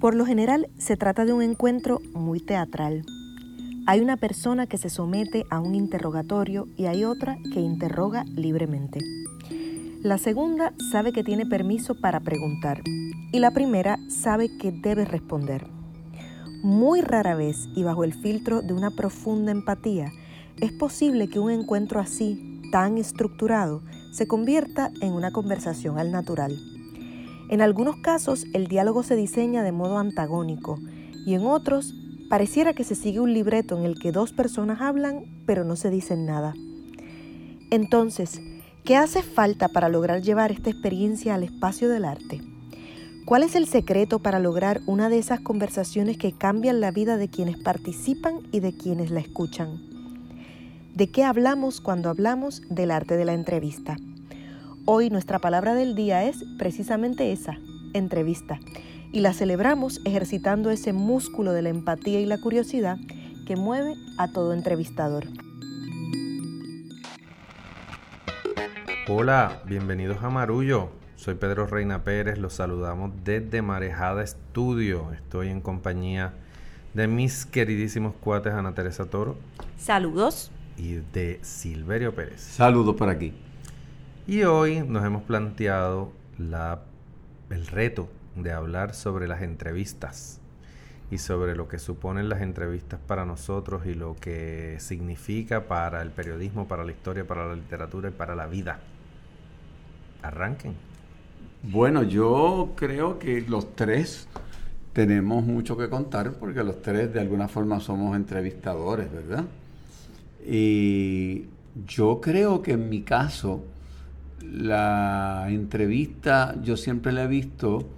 Por lo general se trata de un encuentro muy teatral. Hay una persona que se somete a un interrogatorio y hay otra que interroga libremente. La segunda sabe que tiene permiso para preguntar y la primera sabe que debe responder. Muy rara vez y bajo el filtro de una profunda empatía, es posible que un encuentro así, tan estructurado, se convierta en una conversación al natural. En algunos casos el diálogo se diseña de modo antagónico y en otros pareciera que se sigue un libreto en el que dos personas hablan pero no se dicen nada. Entonces, ¿qué hace falta para lograr llevar esta experiencia al espacio del arte? ¿Cuál es el secreto para lograr una de esas conversaciones que cambian la vida de quienes participan y de quienes la escuchan? ¿De qué hablamos cuando hablamos del arte de la entrevista? Hoy nuestra palabra del día es precisamente esa, entrevista, y la celebramos ejercitando ese músculo de la empatía y la curiosidad que mueve a todo entrevistador. Hola, bienvenidos a Marullo, soy Pedro Reina Pérez, los saludamos desde Marejada Estudio. Estoy en compañía de mis queridísimos cuates Ana Teresa Toro. Saludos. Y de Silverio Pérez. Saludos por aquí. Y hoy nos hemos planteado la, el reto de hablar sobre las entrevistas y sobre lo que suponen las entrevistas para nosotros y lo que significa para el periodismo, para la historia, para la literatura y para la vida. Arranquen. Bueno, yo creo que los tres tenemos mucho que contar porque los tres de alguna forma somos entrevistadores, ¿verdad? Y yo creo que en mi caso, la entrevista yo siempre la he visto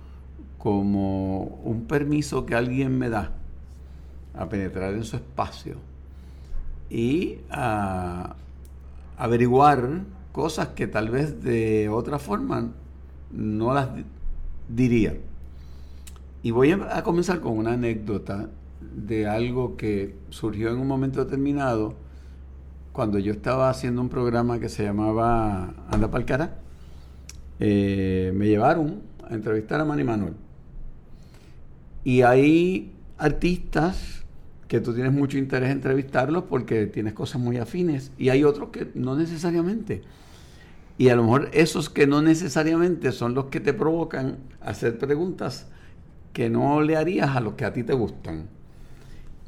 como un permiso que alguien me da a penetrar en su espacio y a averiguar cosas que tal vez de otra forma no las diría. Y voy a comenzar con una anécdota de algo que surgió en un momento determinado cuando yo estaba haciendo un programa que se llamaba Anda Pa'l Cara. Eh, me llevaron a entrevistar a Manny Manuel. Y hay artistas que tú tienes mucho interés en entrevistarlos porque tienes cosas muy afines y hay otros que no necesariamente. Y a lo mejor esos que no necesariamente son los que te provocan hacer preguntas que no le harías a los que a ti te gustan.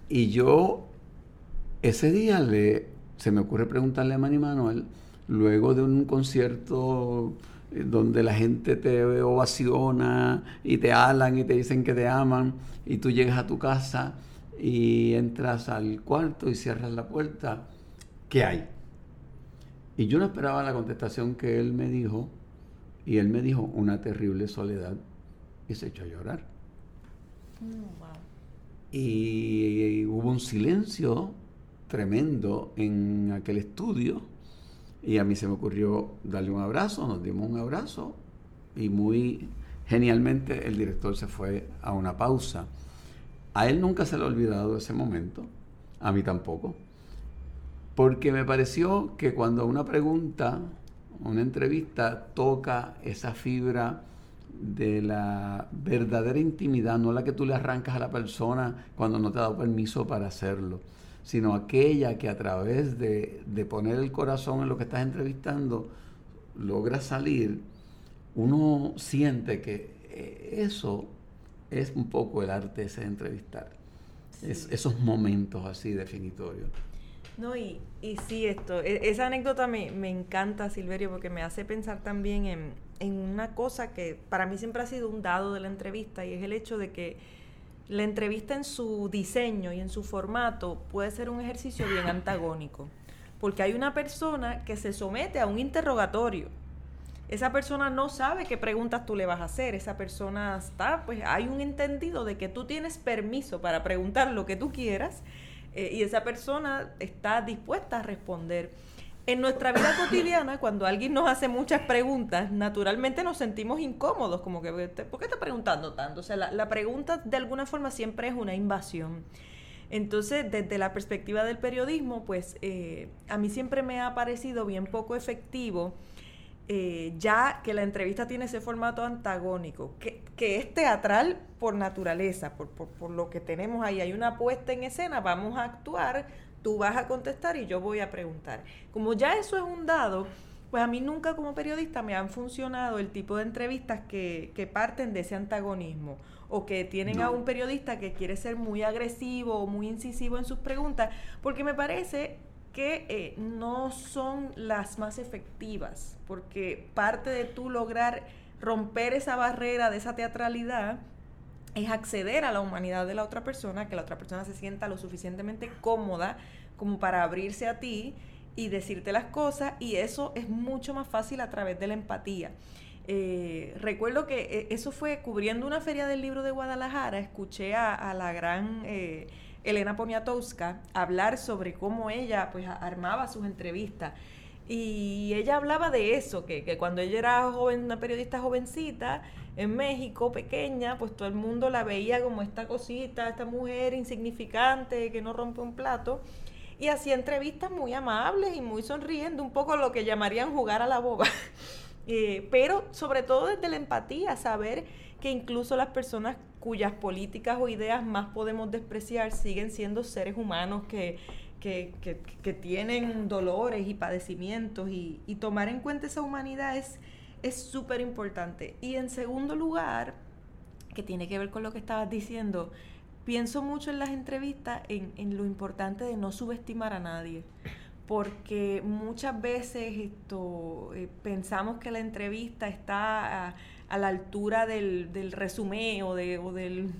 Y yo ese día le, se me ocurre preguntarle a Manny Manuel, luego de un concierto eh, donde la gente te ovaciona y te alan y te dicen que te aman, y tú llegas a tu casa y entras al cuarto y cierras la puerta, ¿qué hay? Y yo no esperaba la contestación que él me dijo, y él me dijo una terrible soledad, y se echó a llorar. Mm, y, hubo un silencio tremendo en aquel estudio, y a mí se me ocurrió darle un abrazo, nos dimos un abrazo, y muy genialmente el director se fue a una pausa. A él nunca se le ha olvidado ese momento, a mí tampoco porque me pareció que cuando una pregunta, una entrevista toca esa fibra de la verdadera intimidad, no la que tú le arrancas a la persona cuando no te ha dado permiso para hacerlo, sino aquella que a través de, poner el corazón en lo que estás entrevistando logra salir, uno siente que eh, eso es un poco el arte de entrevistar, es, esos momentos así definitorios. No, y, y sí, esto, e, esa anécdota me, encanta, Silverio, porque me hace pensar también en, en una cosa que para mí siempre ha sido un dado de la entrevista, y es el hecho de que la entrevista en su diseño y en su formato puede ser un ejercicio bien antagónico, porque hay una persona que se somete a un interrogatorio. Esa persona no sabe qué preguntas tú le vas a hacer, esa persona está, pues hay un entendido de que tú tienes permiso para preguntar lo que tú quieras eh, y esa persona está dispuesta a responder. En nuestra vida cotidiana, cuando alguien nos hace muchas preguntas, naturalmente nos sentimos incómodos, como que, ¿por qué está preguntando tanto? O sea, la, pregunta de alguna forma siempre es una invasión. Entonces, desde la perspectiva del periodismo, pues eh, a mí siempre me ha parecido bien poco efectivo eh, ya que la entrevista tiene ese formato antagónico, que, es teatral por naturaleza, por, por, lo que tenemos ahí. Hay una puesta en escena, vamos a actuar, tú vas a contestar y yo voy a preguntar. Como ya eso es un dado, pues a mí nunca como periodista me han funcionado el tipo de entrevistas que, que parten de ese antagonismo o que tienen a un periodista que quiere ser muy agresivo o muy incisivo en sus preguntas, porque me parece que eh, no son las más efectivas, porque parte de tú lograr romper esa barrera de esa teatralidad es acceder a la humanidad de la otra persona, que la otra persona se sienta lo suficientemente cómoda como para abrirse a ti y decirte las cosas, y eso es mucho más fácil a través de la empatía. Eh, recuerdo que eh, eso fue cubriendo una feria del libro de Guadalajara, escuché a, la gran eh, Elena Poniatowska hablar sobre cómo ella pues armaba sus entrevistas. Y ella hablaba de eso, que, que, cuando ella era joven, una periodista jovencita en México, pequeña, pues todo el mundo la veía como esta cosita, esta mujer insignificante que no rompe un plato. Y hacía entrevistas muy amables y muy sonriendo, un poco lo que llamarían jugar a la boba. Eh, pero sobre todo desde la empatía, saber que incluso las personas cuyas políticas o ideas más podemos despreciar siguen siendo seres humanos que, que, que, tienen dolores y padecimientos y, y, tomar en cuenta esa humanidad es súper importante. Y en segundo lugar, que tiene que ver con lo que estabas diciendo, pienso mucho en las entrevistas en, en lo importante de no subestimar a nadie porque muchas veces esto, eh, pensamos que la entrevista está a, la altura del, del resumen o, de, o del,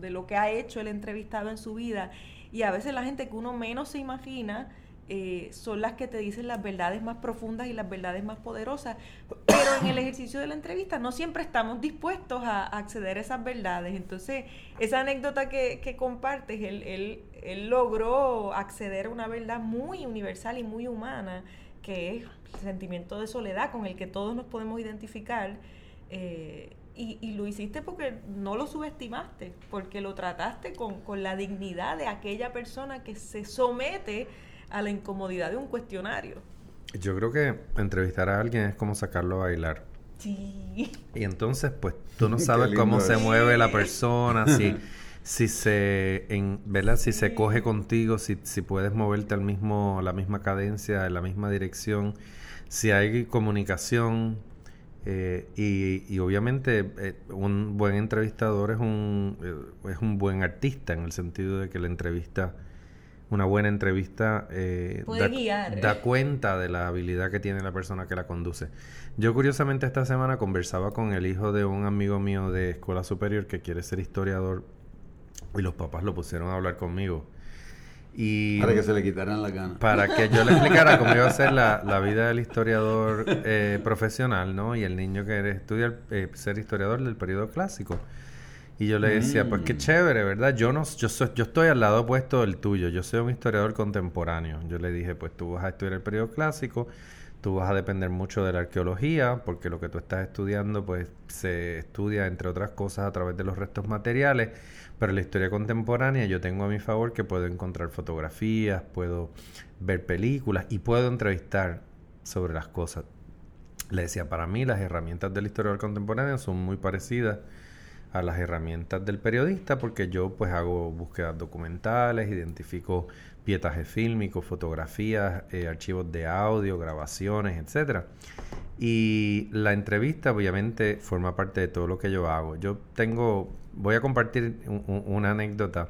de lo que ha hecho el entrevistado en su vida y a veces la gente que uno menos se imagina eh, son las que te dicen las verdades más profundas y las verdades más poderosas. Pero en el ejercicio de la entrevista no siempre estamos dispuestos a, acceder a esas verdades. Entonces, esa anécdota que, que compartes, él, él, él, logró acceder a una verdad muy universal y muy humana, que es el sentimiento de soledad con el que todos nos podemos identificar. Eh, y, y, lo hiciste porque no lo subestimaste, porque lo trataste con, con la dignidad de aquella persona que se somete a la incomodidad de un cuestionario. Yo creo que entrevistar a alguien es como sacarlo a bailar. Sí. Y entonces, pues, tú no sabes cómo se mueve la persona, si, si se, en, ¿verdad? Si se coge contigo, si, si puedes moverte al mismo, la misma cadencia, en la misma dirección, si hay comunicación. Eh, y, y, obviamente eh, un buen entrevistador es un, eh, es un buen artista en el sentido de que la entrevista una buena entrevista eh, da, da, cuenta de la habilidad que tiene la persona que la conduce. Yo curiosamente esta semana conversaba con el hijo de un amigo mío de escuela superior que quiere ser historiador y los papás lo pusieron a hablar conmigo. Y para que se le quitaran la ganas. Para que yo le explicara cómo iba a ser la, la vida del historiador eh, profesional, ¿no? Y el niño que estudia eh, ser historiador del periodo clásico. Y yo le decía, pues qué mm. chévere, ¿verdad? Yo no, yo soy, yo estoy al lado opuesto del tuyo. Yo soy un historiador contemporáneo. Yo le dije, pues tú vas a estudiar el periodo clásico, tú vas a depender mucho de la arqueología, porque lo que tú estás estudiando, pues se estudia, entre otras cosas, a través de los restos materiales. Pero la historia contemporánea yo tengo a mi favor que puedo encontrar fotografías, puedo ver películas y puedo entrevistar sobre las cosas. Le decía, para mí las herramientas del historiador contemporáneo son muy parecidas a las herramientas del periodista porque yo pues hago búsquedas documentales, identifico pietajes fílmicos, fotografías, eh, archivos de audio, grabaciones, etcétera. Y la entrevista obviamente forma parte de todo lo que yo hago. Yo tengo, voy a compartir una anécdota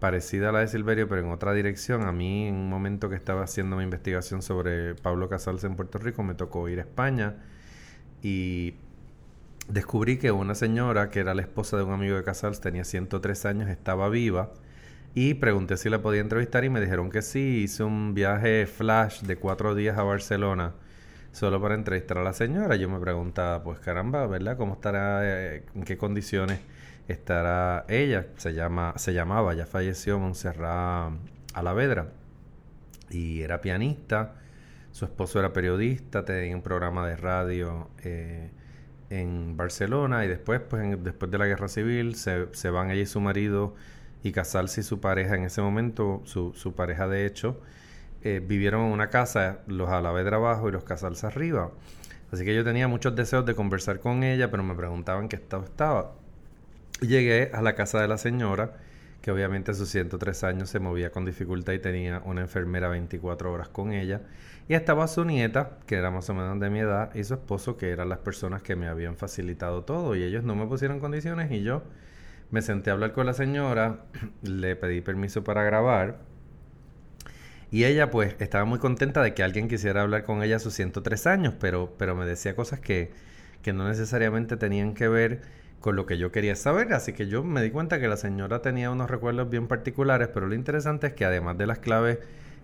parecida a la de Silverio, pero en otra dirección. A mí en un momento que estaba haciendo mi investigación sobre Pablo Casals en Puerto Rico, me tocó ir a España y descubrí que una señora que era la esposa de un amigo de Casals tenía 103 años, estaba viva y pregunté si la podía entrevistar y me dijeron que sí. Hice un viaje flash de cuatro días a Barcelona solo para entrevistar a la señora. Yo me preguntaba, pues caramba, ¿verdad? ¿Cómo estará? Eh, ¿En qué condiciones estará ella? Se, llama, se llamaba, ya falleció Montserrat Alavedra y era pianista. Su esposo era periodista, tenía un programa de radio. Eh, en Barcelona y después, pues después de la guerra civil, se, se, van ella y su marido y casarse y su pareja en ese momento, su, su pareja de hecho, eh, vivieron en una casa, los Alavedra abajo y los Casals arriba. Así que yo tenía muchos deseos de conversar con ella, pero me preguntaban qué estado estaba. Llegué a la casa de la señora, que obviamente a sus 103 años se movía con dificultad y tenía una enfermera 24 horas con ella. Y estaba su nieta, que era más o menos de mi edad, y su esposo, que eran las personas que me habían facilitado todo. Y ellos no me pusieron condiciones y yo me senté a hablar con la señora, le pedí permiso para grabar. Y ella pues estaba muy contenta de que alguien quisiera hablar con ella a sus 103 años, pero, pero me decía cosas que, que no necesariamente tenían que ver con lo que yo quería saber. Así que yo me di cuenta que la señora tenía unos recuerdos bien particulares, pero lo interesante es que además de las claves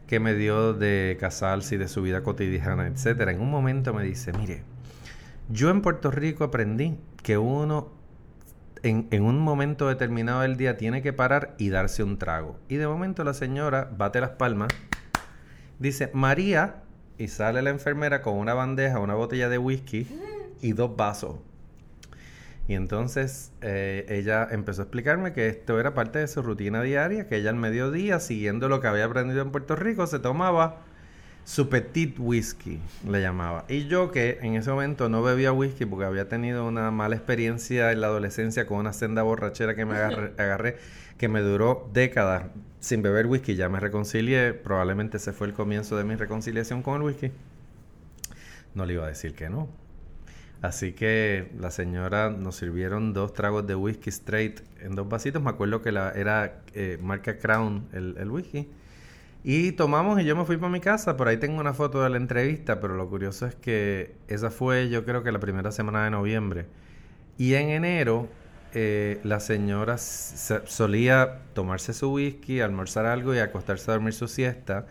que me dio de casarse y de su vida cotidiana, etcétera. En un momento me dice, mire, yo en Puerto Rico aprendí que uno en, en, un momento determinado del día tiene que parar y darse un trago. Y de momento la señora bate las palmas, dice, María, y sale la enfermera con una bandeja, una botella de whisky y dos vasos. Y entonces eh, ella empezó a explicarme que esto era parte de su rutina diaria, que ella al mediodía, siguiendo lo que había aprendido en Puerto Rico, se tomaba su petit whisky, le llamaba. Y yo que en ese momento no bebía whisky porque había tenido una mala experiencia en la adolescencia con una senda borrachera que me agarré, agarré que me duró décadas sin beber whisky, ya me reconcilié, probablemente ese fue el comienzo de mi reconciliación con el whisky. No le iba a decir que no, Así que la señora nos sirvieron dos tragos de whisky straight en dos vasitos. Me acuerdo que la, era eh, marca Crown el, whisky. Y tomamos y yo me fui para mi casa. Por ahí tengo una foto de la entrevista, pero lo curioso es que esa fue yo creo que la primera semana de noviembre. Y en enero eh, la señora solía tomarse su whisky, almorzar algo y acostarse a dormir su siesta.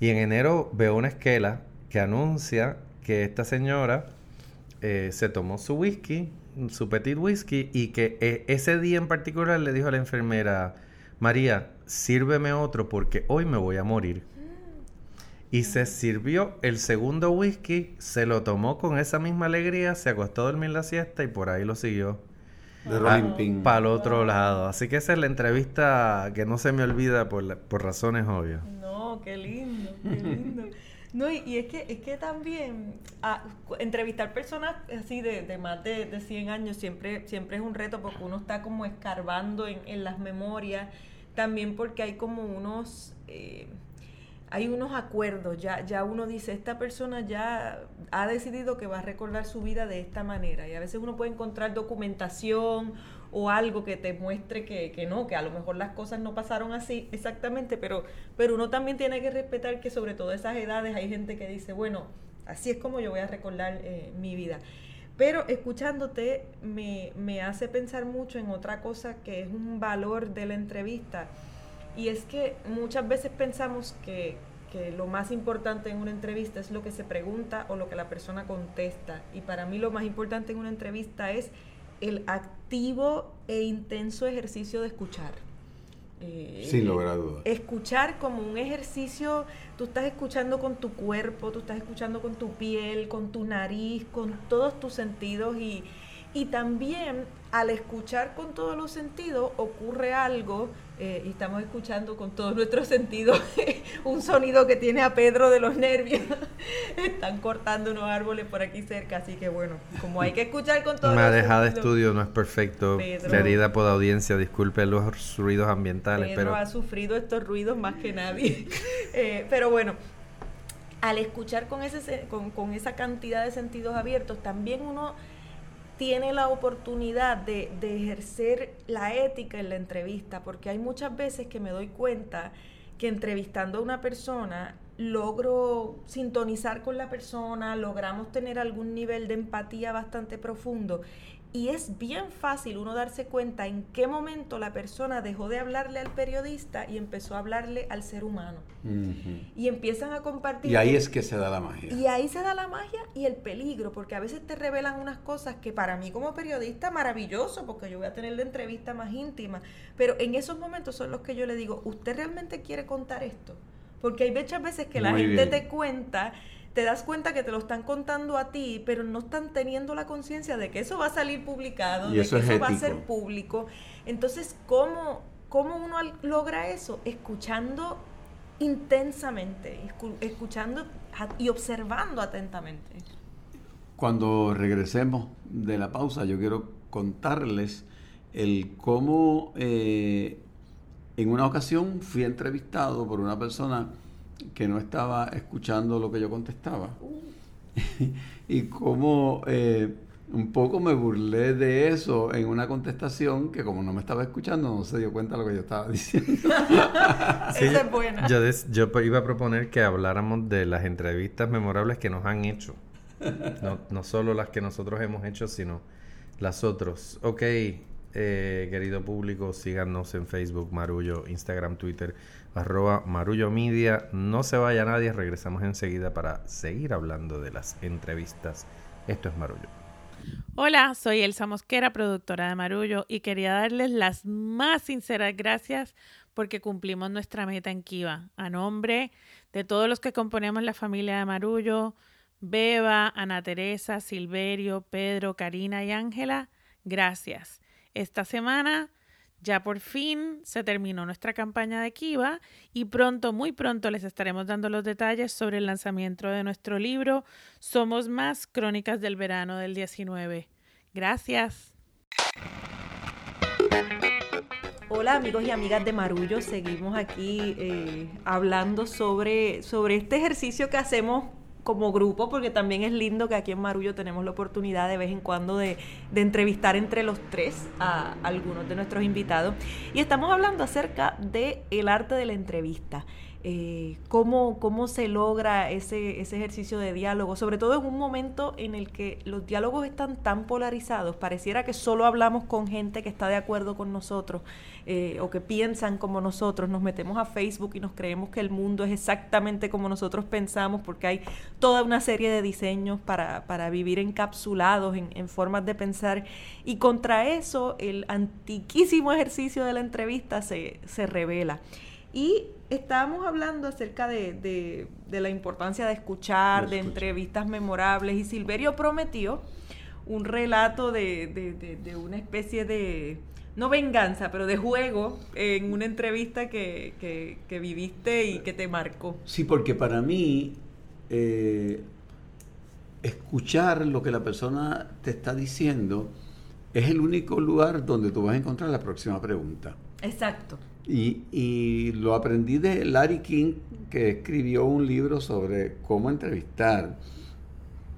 Y en enero veo una esquela que anuncia que esta señora eh, se tomó su whisky, su petit whisky, y que eh, ese día en particular le dijo a la enfermera, María, sírveme otro porque hoy me voy a morir. Y se sirvió el segundo whisky, se lo tomó con esa misma alegría, se acostó a dormir la siesta y por ahí lo siguió. Para el otro lado. Así que esa es la entrevista que no se me olvida por, por razones obvias. No, qué lindo, qué lindo. No, y, es que es que también ah, entrevistar personas así de, más de, de, 100 años siempre, siempre es un reto porque uno está como escarbando en, en las memorias, también porque hay como unos... Eh, hay unos acuerdos, ya, ya uno dice, esta persona ya ha decidido que va a recordar su vida de esta manera. Y a veces uno puede encontrar documentación o algo que te muestre que, que, no, que a lo mejor las cosas no pasaron así exactamente, pero, pero uno también tiene que respetar que sobre todo esas edades hay gente que dice, bueno, así es como yo voy a recordar eh, mi vida. Pero escuchándote me, me hace pensar mucho en otra cosa que es un valor de la entrevista. Y es que muchas veces pensamos que, que lo más importante en una entrevista es lo que se pregunta o lo que la persona contesta. Y para mí lo más importante en una entrevista es el activo e intenso ejercicio de escuchar. Eh, Sin lugar a dudas. Escuchar como un ejercicio, tú estás escuchando con tu cuerpo, tú estás escuchando con tu piel, con tu nariz, con todos tus sentidos y, y también al escuchar con todos los sentidos ocurre algo eh, y estamos escuchando con todos nuestros sentidos un sonido que tiene a Pedro de los nervios. Están cortando unos árboles por aquí cerca, así que bueno, como hay que escuchar con todos Una dejada de estudio no es perfecto. Querida por audiencia, disculpe los ruidos ambientales. Pedro pero ha sufrido estos ruidos más que nadie. Eh, pero bueno, al escuchar con, ese, con, con esa cantidad de sentidos abiertos, también uno tiene la oportunidad de, de, ejercer la ética en la entrevista, porque hay muchas veces que me doy cuenta que entrevistando a una persona logro sintonizar con la persona, logramos tener algún nivel de empatía bastante profundo y es bien fácil uno darse cuenta en qué momento la persona dejó de hablarle al periodista y empezó a hablarle al ser humano. Y empiezan a compartir. Y ahí es que se da la magia. Y ahí se da la magia y el peligro, porque a veces te revelan unas cosas que para mí como periodista maravilloso, porque yo voy a tener la entrevista más íntima, pero en esos momentos son los que yo le digo, ¿usted realmente quiere contar esto? Porque hay muchas veces que la gente te cuenta te das cuenta que te lo están contando a ti, pero no están teniendo la conciencia de que eso va a salir publicado, de que eso va a ser público. Entonces, ¿cómo, ¿cómo uno logra eso? Escuchando intensamente, escuchando y observando atentamente. cuando regresemos de la pausa, yo quiero contarles el cómo eh, en una ocasión fui entrevistado por una persona que no estaba escuchando lo que yo contestaba. y cómo eh, un poco me burlé de eso en una contestación que como no me estaba escuchando no se dio cuenta de lo que yo estaba diciendo. Esa es buena. Yo, yo iba a proponer que habláramos de las entrevistas memorables que nos han hecho. No, no solo las que nosotros hemos hecho, sino las otras. Ok, eh, querido público, síganos en Facebook, Marullo, Instagram, Twitter, arroba Marullo Media. No se vaya nadie, regresamos enseguida para seguir hablando de las entrevistas. Esto es Marullo. Hola, soy Elsa Mosquera, productora de Marullo, y quería darles las más sinceras gracias porque cumplimos nuestra meta en Kiva. A nombre de todos los que componemos la familia de Marullo, Beba, Ana Teresa, Silverio, Pedro, Karina y Ángela, gracias. Esta semana ya por fin se terminó nuestra campaña de Kiva y pronto, muy pronto les estaremos dando los detalles sobre el lanzamiento de nuestro libro Somos Más Crónicas del Verano del 19. Gracias. Hola amigos y amigas de Marullo, seguimos aquí eh, hablando sobre, sobre este ejercicio que hacemos como grupo, porque también es lindo que aquí en Marullo tenemos la oportunidad de vez en cuando de, entrevistar entre los tres a algunos de nuestros invitados. Y estamos hablando acerca del el arte de la entrevista. Eh, cómo, cómo se logra ese, ese ejercicio de diálogo, sobre todo en un momento en el que los diálogos están tan polarizados, pareciera que solo hablamos con gente que está de acuerdo con nosotros eh, o que piensan como nosotros, nos metemos a Facebook y nos creemos que el mundo es exactamente como nosotros pensamos porque hay toda una serie de diseños para, para vivir encapsulados en, en formas de pensar y contra eso el antiquísimo ejercicio de la entrevista se, se revela. Y estábamos hablando acerca de, la importancia de escuchar, de entrevistas memorables, y Silverio prometió un relato de, una especie de, no venganza, pero de juego en una entrevista que, viviste y que te marcó. Sí, porque para mí eh, escuchar lo que la persona te está diciendo es el único lugar donde tú vas a encontrar la próxima pregunta. Exacto. Y, lo aprendí de Larry King, que escribió un libro sobre cómo entrevistar.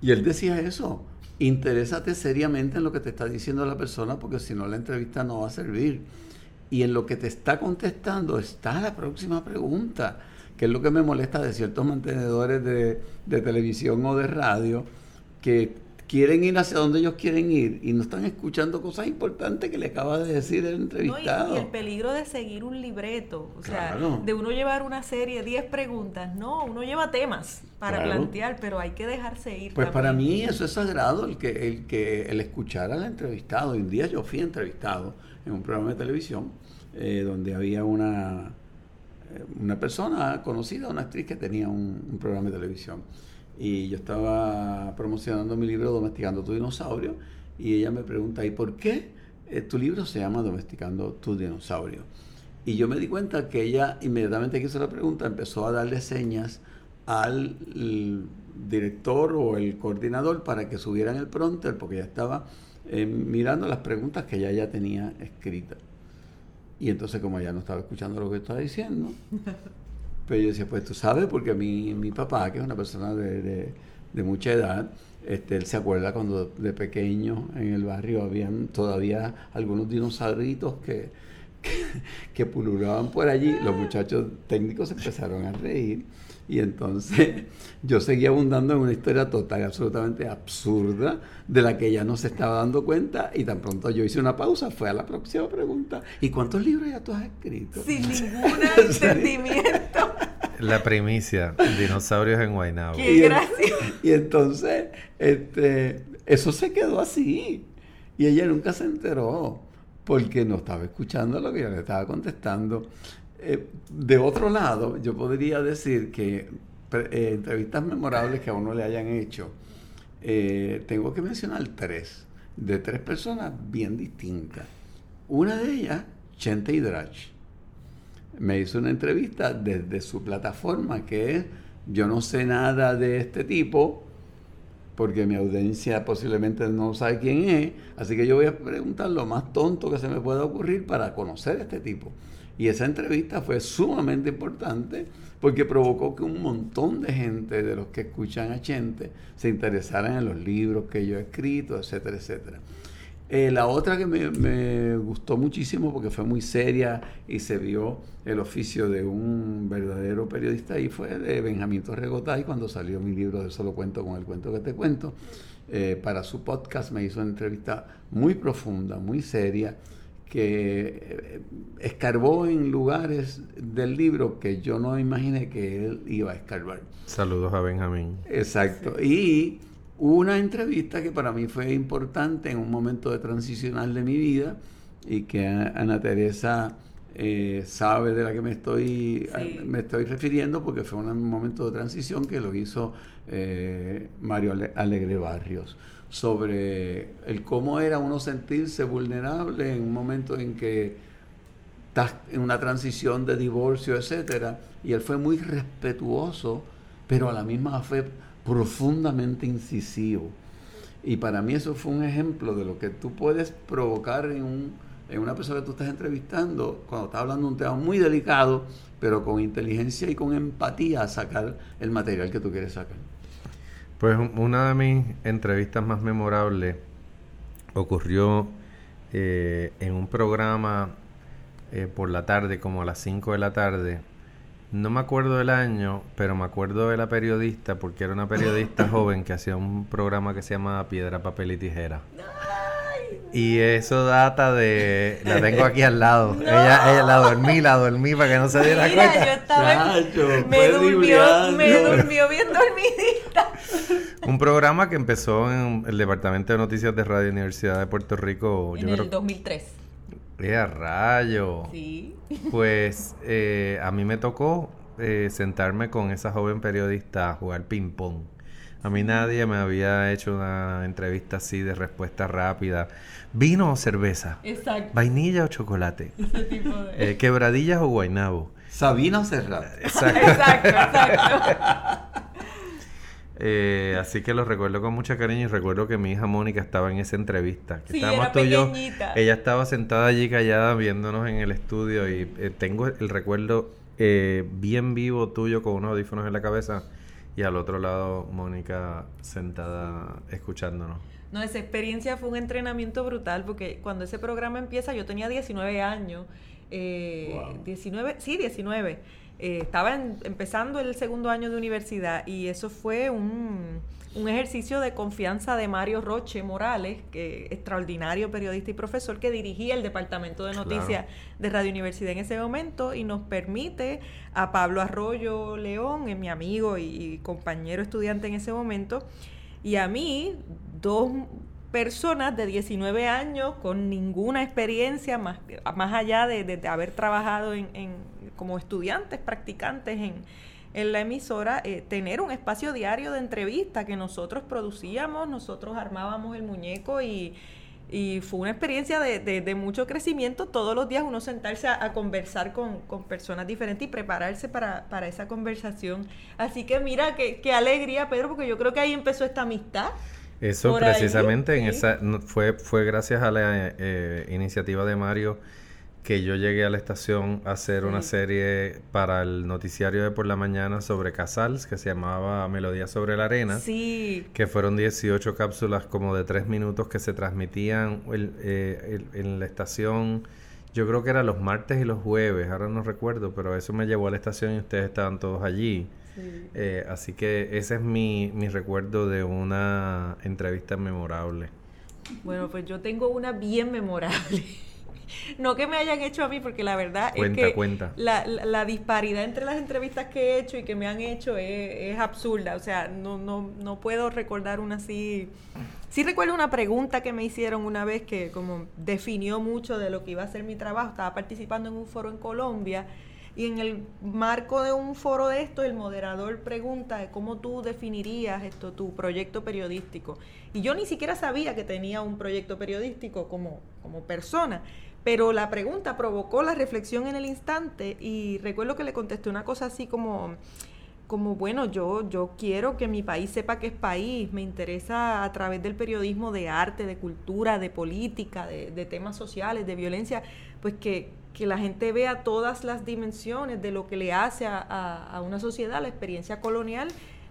Y él decía eso, interésate seriamente en lo que te está diciendo la persona, porque si no la entrevista no va a servir. Y en lo que te está contestando está la próxima pregunta, que es lo que me molesta de ciertos mantenedores de, de televisión o de radio, que quieren ir hacia donde ellos quieren ir y no están escuchando cosas importantes que le acaba de decir el entrevistado. y, el peligro de seguir un libreto, o sea, de uno llevar una serie, 10 preguntas, no, uno lleva temas para plantear, pero hay que dejarse ir. Pues para mí eso es sagrado, el que, el que el escuchar al entrevistado. Un día yo fui entrevistado en un programa de televisión eh, donde había una, eh, una persona conocida, una actriz que tenía un programa de televisión y yo estaba promocionando mi libro Domesticando tu dinosaurio y ella me pregunta, ¿y por qué eh, tu libro se llama Domesticando tu dinosaurio? Y yo me di cuenta que ella inmediatamente que hizo la pregunta empezó a darle señas al director o el coordinador para que subieran el pronter porque ya estaba eh, mirando las preguntas que ella ya tenía escritas. Y entonces como ella no estaba escuchando lo que estaba diciendo, Pero yo decía, pues tú sabes, porque mi, mi papá, que es una persona de, mucha edad, este, él se acuerda cuando de pequeño en el barrio habían todavía algunos dinosauritos que, que, pululaban por allí. Los muchachos técnicos empezaron a reír. Y entonces yo seguía abundando en una historia total, absolutamente absurda, de la que ella no se estaba dando cuenta. Y tan pronto yo hice una pausa, fue a la próxima pregunta. ¿Y cuántos libros ya tú has escrito? Sin ningún entendimiento. La primicia, dinosaurios en Guaynabo. ¡Qué gracia! Y entonces, este, eso se quedó así. Y ella nunca se enteró porque no estaba escuchando lo que yo le estaba contestando. Eh, de otro lado, yo podría decir que eh, entrevistas memorables que a uno le hayan hecho, eh, tengo que mencionar tres, de tres personas bien distintas. Una de ellas, Chente Hidrach me hizo una entrevista desde su plataforma, que es, yo no sé nada de este tipo, porque mi audiencia posiblemente no sabe quién es, así que yo voy a preguntar lo más tonto que se me pueda ocurrir para conocer a este tipo. Y esa entrevista fue sumamente importante porque provocó que un montón de gente de los que escuchan a Chente se interesaran en los libros que yo he escrito, etcétera, etcétera. Eh, la otra que me, gustó muchísimo porque fue muy seria y se vio el oficio de un verdadero periodista ahí fue de Benjamín Torregotay cuando salió mi libro de Solo Cuento con el Cuento que te cuento. Eh, para su podcast me hizo una entrevista muy profunda, muy seria, que eh, escarbó en lugares del libro que yo no imaginé que él iba a escarbar. Saludos a Benjamín. Exacto. Y una entrevista que para mí fue importante en un momento de transicional de mi vida y que Ana Teresa eh, sabe de la que me estoy, me estoy refiriendo porque fue un momento de transición que lo hizo eh, Mario Alegre Barrios. Sobre el cómo era uno sentirse vulnerable en un momento en que estás en una transición de divorcio, etcétera, y él fue muy respetuoso, pero a la misma vez profundamente incisivo. Y para mí eso fue un ejemplo de lo que tú puedes provocar en, un, en una persona que tú estás entrevistando cuando estás hablando de un tema muy delicado, pero con inteligencia y con empatía sacar el material que tú quieres sacar. Pues una de mis entrevistas más memorables ocurrió eh, en un programa eh, por la tarde, como a las 5 de la tarde, no me acuerdo del año, pero me acuerdo de la periodista porque era una periodista joven que hacía un programa que se llamaba Piedra, Papel y Tijera. Y eso data de... La tengo aquí al lado. Ella, ella la dormí, la dormí para que no se diera Mira, cuenta. Yo estaba me, durmió, me durmió bien dormidita. Un programa que empezó en el Departamento de Noticias de Radio Universidad de Puerto Rico. En el 2003. ¡Eh, rayo! Sí. Pues eh, a mí me tocó eh, sentarme con esa joven periodista a jugar ping-pong. A mí nadie me había hecho una entrevista así de respuesta rápida. ¿Vino o cerveza? Exacto. ¿Vainilla o chocolate? Ese tipo de... ¿Quebradillas o guainabo? Sabina o Serrat. Exacto, exacto. exacto. Eh, así que lo recuerdo con mucha cariño y recuerdo que mi hija Mónica estaba en esa entrevista. Que estábamos tú y yo. Ella estaba sentada allí callada viéndonos en el estudio y eh, tengo el recuerdo eh, bien vivo tuyo con unos audífonos en la cabeza y al otro lado Mónica sentada escuchándonos. No, esa experiencia fue un entrenamiento brutal porque cuando ese programa empieza yo tenía 19 años. 19, sí, 19 eh, estaba empezando el segundo año de universidad y eso fue un, ejercicio de confianza de Mario Roche Morales, que extraordinario periodista y profesor que dirigía el departamento de noticias de Radio Universidad en ese momento y nos permite a Pablo Arroyo León, mi amigo y, compañero estudiante en ese momento, y a mí, dos personas de 19 años con ninguna experiencia más, más allá de, haber trabajado en como estudiantes, practicantes en, en la emisora, eh, tener un espacio diario de entrevista que nosotros producíamos, nosotros armábamos el muñeco y, y fue una experiencia de, de, mucho crecimiento. Todos los días uno sentarse a, conversar con, con, personas diferentes y prepararse para, para esa conversación. Así que mira, qué, qué alegría, Pedro, porque yo creo que ahí empezó esta amistad. Eso precisamente en esa fue fue gracias a la eh, iniciativa de Mario que yo llegué a la estación a hacer una serie para el noticiario de por la mañana sobre Casals, que se llamaba Melodía sobre la Arena. Sí. Que fueron 18 cápsulas como de 3 minutos que se transmitían eh, en la estación. Yo creo que era los martes y los jueves, ahora no recuerdo, pero eso me llevó a la estación y ustedes estaban todos allí. Eh, así que ese es mi, mi recuerdo de una entrevista memorable. Bueno, pues yo tengo una bien memorable. no que me hayan hecho a mí, porque la verdad es que La, la, disparidad entre las entrevistas que he hecho y que me han hecho es, absurda. O sea, no, no, no puedo recordar una así. Sí recuerdo una pregunta que me hicieron una vez que como definió mucho de lo que iba a ser mi trabajo. Estaba participando en un foro en Colombia y en el marco de un foro de esto, el moderador pregunta cómo tú definirías esto, tu proyecto periodístico. Y yo ni siquiera sabía que tenía un proyecto periodístico como, como persona. Pero la pregunta provocó la reflexión en el instante y recuerdo que le contesté una cosa así como, como bueno, yo, yo quiero que mi país sepa que es país, me interesa a través del periodismo de arte, de cultura, de política, de, de temas sociales, de violencia, pues que, que, la gente vea todas las dimensiones de lo que le hace a, a, una sociedad la experiencia colonial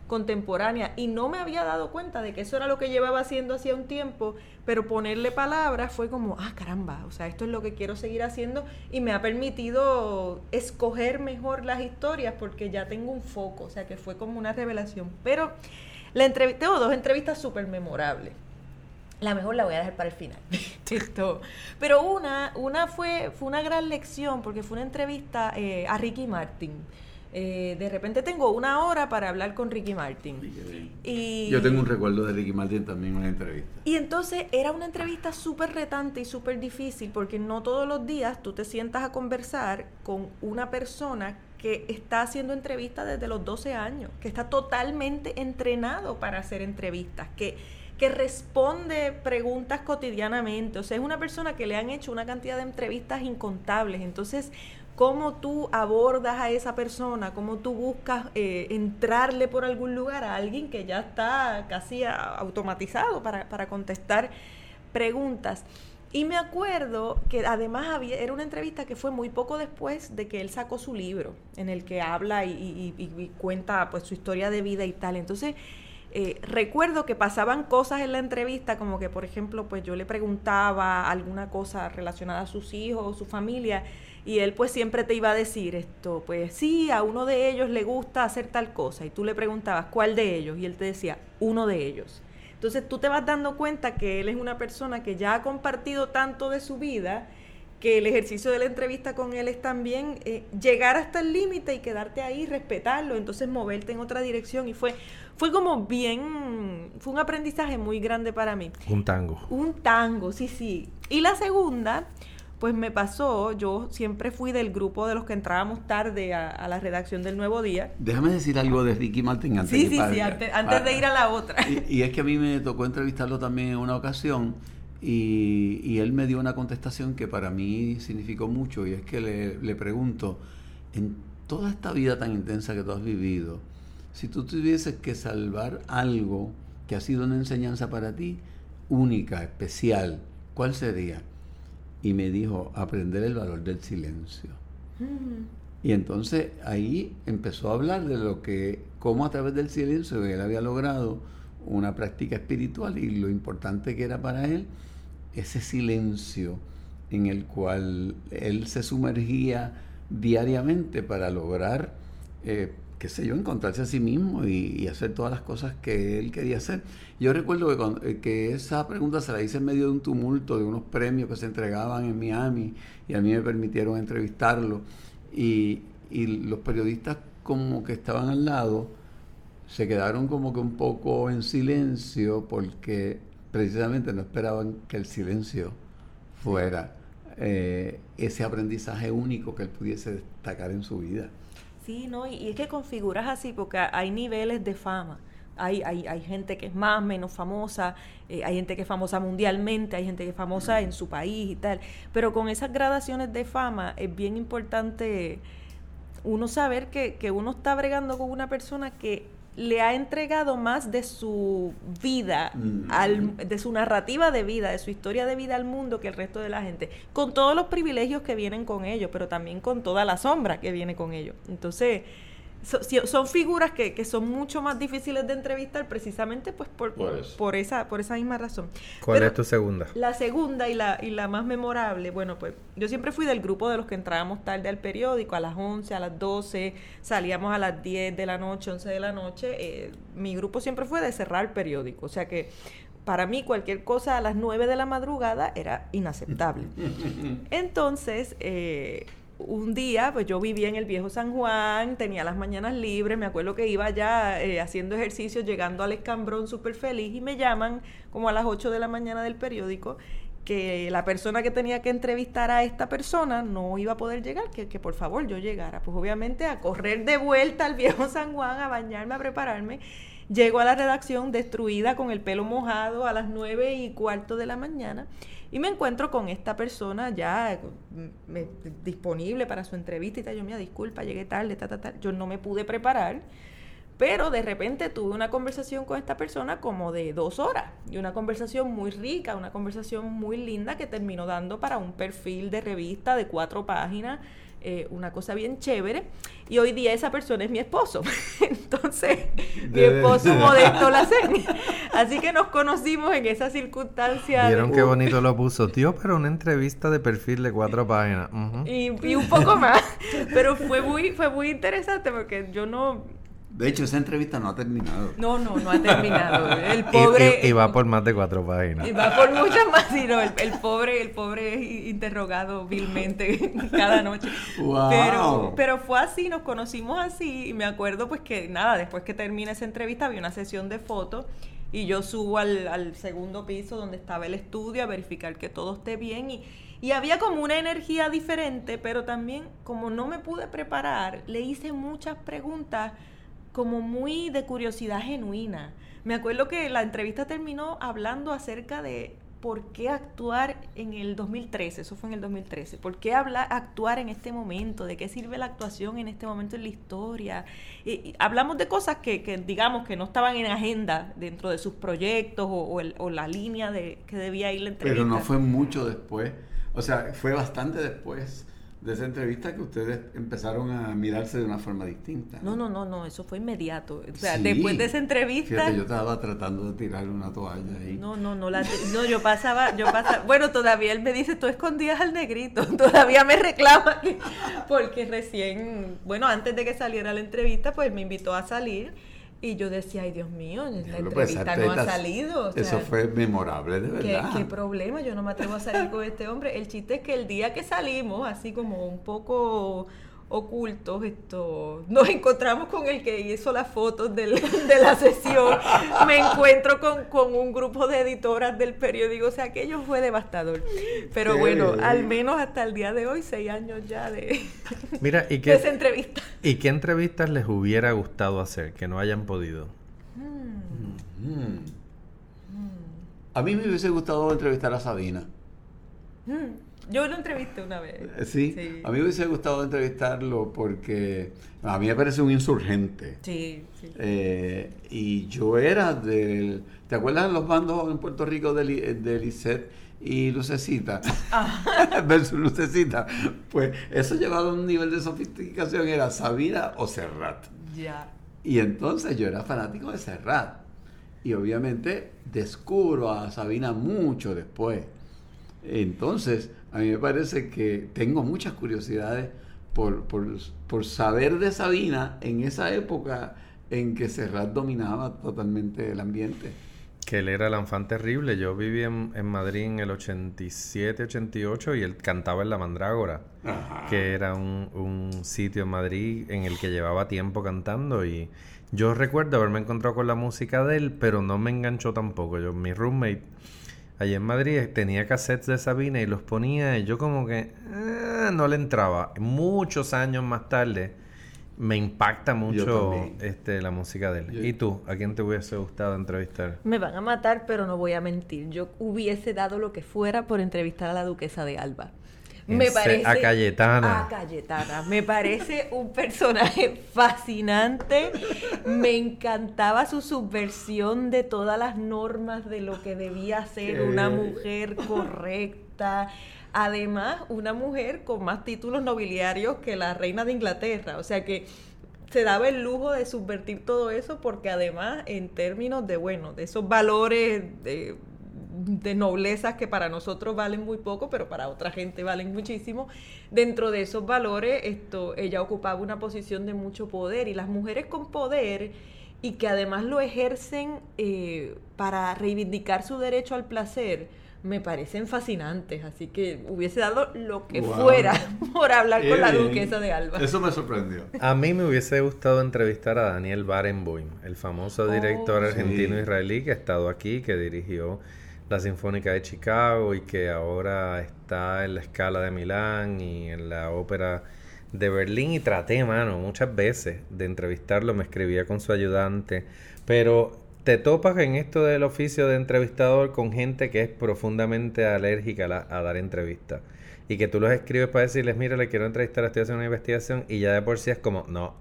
contemporánea y no me había dado cuenta de que eso era lo que llevaba haciendo hacía un tiempo, pero ponerle palabras fue como, ah, caramba, o sea, esto es lo que quiero seguir haciendo y me ha permitido escoger mejor las historias porque ya tengo un foco, o sea, que fue como una revelación. Pero la entrevista, tengo dos entrevistas súper memorables. La mejor la voy a dejar para el final. Esto. Pero una, una fue, fue una gran lección porque fue una entrevista eh, a Ricky Martin. Eh, de repente tengo una hora para hablar con Ricky Martin. Y, Yo tengo un recuerdo de Ricky Martin también en una entrevista. Y entonces era una entrevista súper retante y súper difícil porque no todos los días tú te sientas a conversar con una persona que está haciendo entrevistas desde los 12 años, que está totalmente entrenado para hacer entrevistas, que, que responde preguntas cotidianamente. O sea, es una persona que le han hecho una cantidad de entrevistas incontables. Entonces, cómo tú abordas a esa persona, cómo tú buscas eh, entrarle por algún lugar a alguien que ya está casi automatizado para, para contestar preguntas. Y me acuerdo que además había, era una entrevista que fue muy poco después de que él sacó su libro, en el que habla y, y, cuenta pues su historia de vida y tal. Entonces, eh, recuerdo que pasaban cosas en la entrevista, como que por ejemplo, pues yo le preguntaba alguna cosa relacionada a sus hijos o su familia, y él pues siempre te iba a decir esto, pues sí, a uno de ellos le gusta hacer tal cosa y tú le preguntabas cuál de ellos y él te decía uno de ellos. Entonces tú te vas dando cuenta que él es una persona que ya ha compartido tanto de su vida que el ejercicio de la entrevista con él es también eh, llegar hasta el límite y quedarte ahí, respetarlo, entonces moverte en otra dirección y fue fue como bien, fue un aprendizaje muy grande para mí. Un tango. Un tango, sí, sí. Y la segunda pues me pasó, yo siempre fui del grupo de los que entrábamos tarde a, la redacción del Nuevo Día. Déjame decir algo de Ricky Martin antes Sí, sí, sí, antes, de ir a la otra. Y, es que a mí me tocó entrevistarlo también en una ocasión y, y, él me dio una contestación que para mí significó mucho y es que le, le pregunto, en toda esta vida tan intensa que tú has vivido, si tú tuvieses que salvar algo que ha sido una enseñanza para ti, única, especial, ¿cuál sería? y me dijo, aprender el valor del silencio. Y entonces ahí empezó a hablar de lo que, cómo a través del silencio él había logrado una práctica espiritual y lo importante que era para él ese silencio en el cual él se sumergía diariamente para lograr eh, qué sé yo, encontrarse a sí mismo y, hacer todas las cosas que él quería hacer. Yo recuerdo que, eh, que, esa pregunta se la hice en medio de un tumulto, de unos premios que se entregaban en Miami y a mí me permitieron entrevistarlo. Y, y los periodistas como que estaban al lado se quedaron como que un poco en silencio porque precisamente no esperaban que el silencio fuera eh, ese aprendizaje único que él pudiese destacar en su vida. Sí, ¿no? Y, es que configuras así porque hay niveles de fama. Hay, hay, hay, gente que es más, menos famosa, eh, hay gente que es famosa mundialmente, hay gente que es famosa en su país y tal. Pero con esas gradaciones de fama es bien importante uno saber que, que uno está bregando con una persona que le ha entregado más de su vida, al, de su narrativa de vida, de su historia de vida al mundo que el resto de la gente, con todos los privilegios que vienen con ello, pero también con toda la sombra que viene con ello. Entonces, son figuras que, que, son mucho más difíciles de entrevistar precisamente pues por, por, esa, por esa misma razón. ¿Cuál es tu segunda? La segunda y la, y la más memorable, bueno, pues yo siempre fui del grupo de los que entrábamos tarde al periódico, a las 11, a las 12, salíamos a las 10 de la noche, 11 de la noche. Eh, mi grupo siempre fue de cerrar el periódico, o sea que para mí cualquier cosa a las 9 de la madrugada era inaceptable. Entonces, eh, un día, pues yo vivía en el viejo San Juan, tenía las mañanas libres, me acuerdo que iba ya eh, haciendo ejercicio, llegando al escambrón súper feliz y me llaman como a las 8 de la mañana del periódico que la persona que tenía que entrevistar a esta persona no iba a poder llegar, que, que por favor yo llegara. Pues obviamente a correr de vuelta al viejo San Juan, a bañarme, a prepararme. Llego a la redacción destruida con el pelo mojado a las nueve y cuarto de la mañana y me encuentro con esta persona ya mm, disponible para su entrevista y tal. Yo, me disculpa, llegué tarde, ta, ta, ta. Yo no me pude preparar. Pero de repente tuve una conversación con esta persona como de dos horas. Y una conversación muy rica, una conversación muy linda que terminó dando para un perfil de revista de cuatro páginas eh, una cosa bien chévere. Y hoy día esa persona es mi esposo. Entonces, mi esposo Modesto Lacen. Así que nos conocimos en esa circunstancia. Vieron qué bonito lo puso, tío, pero una entrevista de perfil de cuatro páginas. y, y, un poco más. Pero fue muy, fue muy interesante porque yo no de hecho, esa entrevista no ha terminado. No, no, no ha terminado. El pobre... Y, va por más de cuatro páginas. Y va por muchas más. Y no, el, pobre, el pobre es interrogado vilmente cada noche. Pero, pero fue así, nos conocimos así. Y me acuerdo pues que nada, después que termina esa entrevista había una sesión de fotos. Y yo subo al, al segundo piso donde estaba el estudio a verificar que todo esté bien. Y, y había como una energía diferente, pero también como no me pude preparar, le hice muchas preguntas como muy de curiosidad genuina. Me acuerdo que la entrevista terminó hablando acerca de por qué actuar en el 2013, eso fue en el 2013, por qué hablar, actuar en este momento, de qué sirve la actuación en este momento en la historia. Y, hablamos de cosas que, digamos que no estaban en agenda dentro de sus proyectos o, o la línea de que debía ir la entrevista. Pero no fue mucho después, o sea, fue bastante después de esa entrevista que ustedes empezaron a mirarse de una forma distinta. No, no, no, no, eso fue inmediato. O sea, después de esa entrevista. Fíjate, yo estaba tratando de tirar una toalla ahí. No, no, no, la, no, yo pasaba, yo pasaba, bueno, todavía él me dice, tú escondías al negrito, todavía me reclama porque recién, bueno, antes de que saliera la entrevista, pues me invitó a salir y yo decía, ay Dios mío, la pues, entrevista no ha salido. eso fue memorable, de verdad. ¿qué, ¿qué, problema? Yo no me atrevo a salir con este hombre. El chiste es que el día que salimos, así como un poco ocultos, esto, nos encontramos con el que hizo las fotos de la sesión, me encuentro con, un grupo de editoras del periódico, o sea, aquello fue devastador. Pero bueno, al menos hasta el día de hoy, seis años ya de, Mira, ¿y qué, esa entrevista. ¿Y qué entrevistas les hubiera gustado hacer que no hayan podido? Hmm. Hmm. A mí me hubiese gustado entrevistar a Sabina. Yo lo entrevisté una vez. Eh, ¿Sí? a mí me hubiese gustado entrevistarlo porque a mí me parece un insurgente. Sí, sí. Eh, y yo era del... ¿Te acuerdas de los bandos en Puerto Rico de, de Lisette y Lucecita? Ah. Versus Lucecita. Pues eso llevaba a un nivel de sofisticación, era Sabina o Serrat. Ya. Y entonces yo era fanático de Serrat. Y obviamente descubro a Sabina mucho después. Entonces, a mí me parece que tengo muchas curiosidades por, por, saber de Sabina en esa época en que Serrat dominaba totalmente el ambiente. Que él era el enfant terrible. Yo viví en, Madrid en el 87, 88 y él cantaba en La Mandrágora, que era un, un sitio en Madrid en el que llevaba tiempo cantando y yo recuerdo haberme encontrado con la música de él, pero no me enganchó tampoco. Yo, mi roommate allí en Madrid tenía cassettes de Sabina y los ponía y yo como que eh, no le entraba. Muchos años más tarde me impacta mucho este la música de él. ¿Y tú? ¿A quién te hubiese gustado entrevistar? Me van a matar, pero no voy a mentir. Yo hubiese dado lo que fuera por entrevistar a la duquesa de Alba. Me parece, a Cayetana. A Cayetana. Me parece un personaje fascinante. Me encantaba su subversión de todas las normas de lo que debía ser una mujer correcta. Además, una mujer con más títulos nobiliarios que la reina de Inglaterra. O sea que se daba el lujo de subvertir todo eso porque además en términos de, bueno, de esos valores de de noblezas que para nosotros valen muy poco, pero para otra gente valen muchísimo. Dentro de esos valores, esto, ella ocupaba una posición de mucho poder y las mujeres con poder y que además lo ejercen eh, para reivindicar su derecho al placer, me parecen fascinantes, así que hubiese dado lo que fuera por hablar con la duquesa de Alba. Eso me sorprendió. A mí me hubiese gustado entrevistar a Daniel Barenboim, el famoso director oh, argentino-israelí que ha estado aquí, que dirigió la Sinfónica de Chicago y que ahora está en la Escala de Milán y en la Ópera de Berlín. Y traté, mano, muchas veces de entrevistarlo, me escribía con su ayudante, pero te topas en esto del oficio de entrevistador con gente que es profundamente alérgica a, dar entrevistas y que tú los escribes para decirles, mira, le quiero entrevistar, estoy haciendo una investigación y ya de por sí es como, no,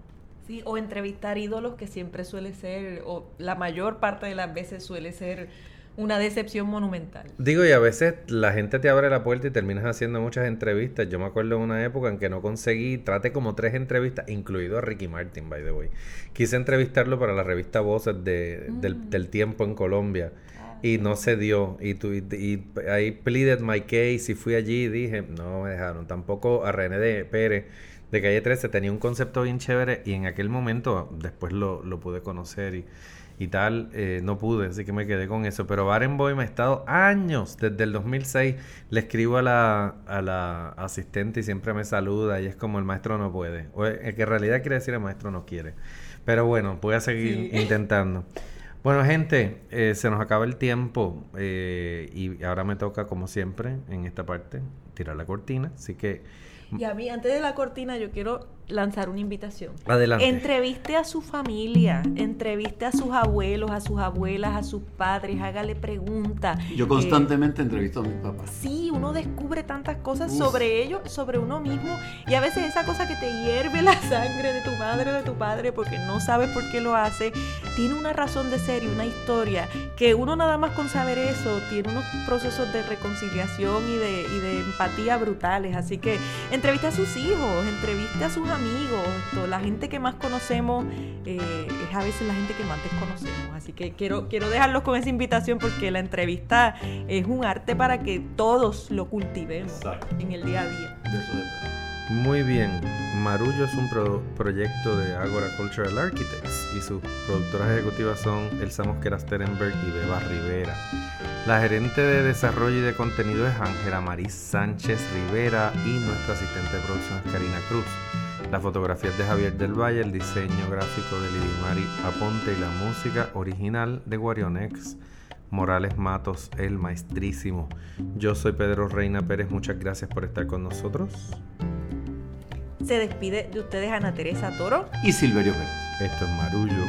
Sí, o entrevistar ídolos que siempre suele ser, o la mayor parte de las veces suele ser una decepción monumental. Digo, y a veces la gente te abre la puerta y terminas haciendo muchas entrevistas. Yo me acuerdo de una época en que no conseguí, traté como tres entrevistas, incluido a Ricky Martin, by the way. Quise entrevistarlo para la revista Voces de, del, Mm. del tiempo en Colombia. Ah. Y no se dio. Y, tu, y, y ahí pleaded my case y fui allí y dije, no me dejaron. Tampoco a René de Pérez de Calle 13 tenía un concepto bien chévere y en aquel momento después lo, lo pude conocer y, y tal, eh, no pude, así que me quedé con eso. Pero Barenboim me ha estado años, desde el 2006, le escribo a la, a la asistente y siempre me saluda y es como el maestro no puede. O eh, que en realidad quiere decir el maestro no quiere. Pero bueno, voy a seguir Sí. intentando. Bueno, gente, eh, se nos acaba el tiempo eh, y ahora me toca, como siempre, en esta parte, tirar la cortina. Así que, Y a mí, antes de la cortina, yo quiero lanzar una invitación. adelante. Entreviste a su familia, entreviste a sus abuelos, a sus abuelas, a sus padres, hágale preguntas. Yo Eh, constantemente entrevisto a mis papás. Sí, uno descubre tantas cosas Uf. sobre ellos, sobre uno mismo, y a veces esa cosa que te hierve la sangre de tu madre o de tu padre porque no sabes por qué lo hace, tiene una razón de ser y una historia que uno nada más con saber eso tiene unos procesos de reconciliación y de, y de empatía brutales. Así que entreviste a sus hijos, entreviste a sus amigos, esto, la gente que más conocemos eh, es a veces la gente que más desconocemos. Así que quiero, quiero dejarlos con esa invitación porque la entrevista es un arte para que todos lo cultivemos Exacto. en el día a día. De eso depende. Muy bien. Marullo es un pro- proyecto de Agora Cultural Architects y sus productoras ejecutivas son Elsa Mosquera Sterenberg y Beba Rivera. La gerente de desarrollo y de contenido es Ángela Maris Sánchez Rivera y nuestra asistente de producción es Karina Cruz. La fotografía es de Javier del Valle, el diseño gráfico de Lidimari Aponte y la música original de Guarionex. Morales Matos, el maestrísimo. Yo soy Pedro Reina Pérez, muchas gracias por estar con nosotros. Se despide de ustedes Ana Teresa Toro. Y Silverio Pérez. Esto es Marullo.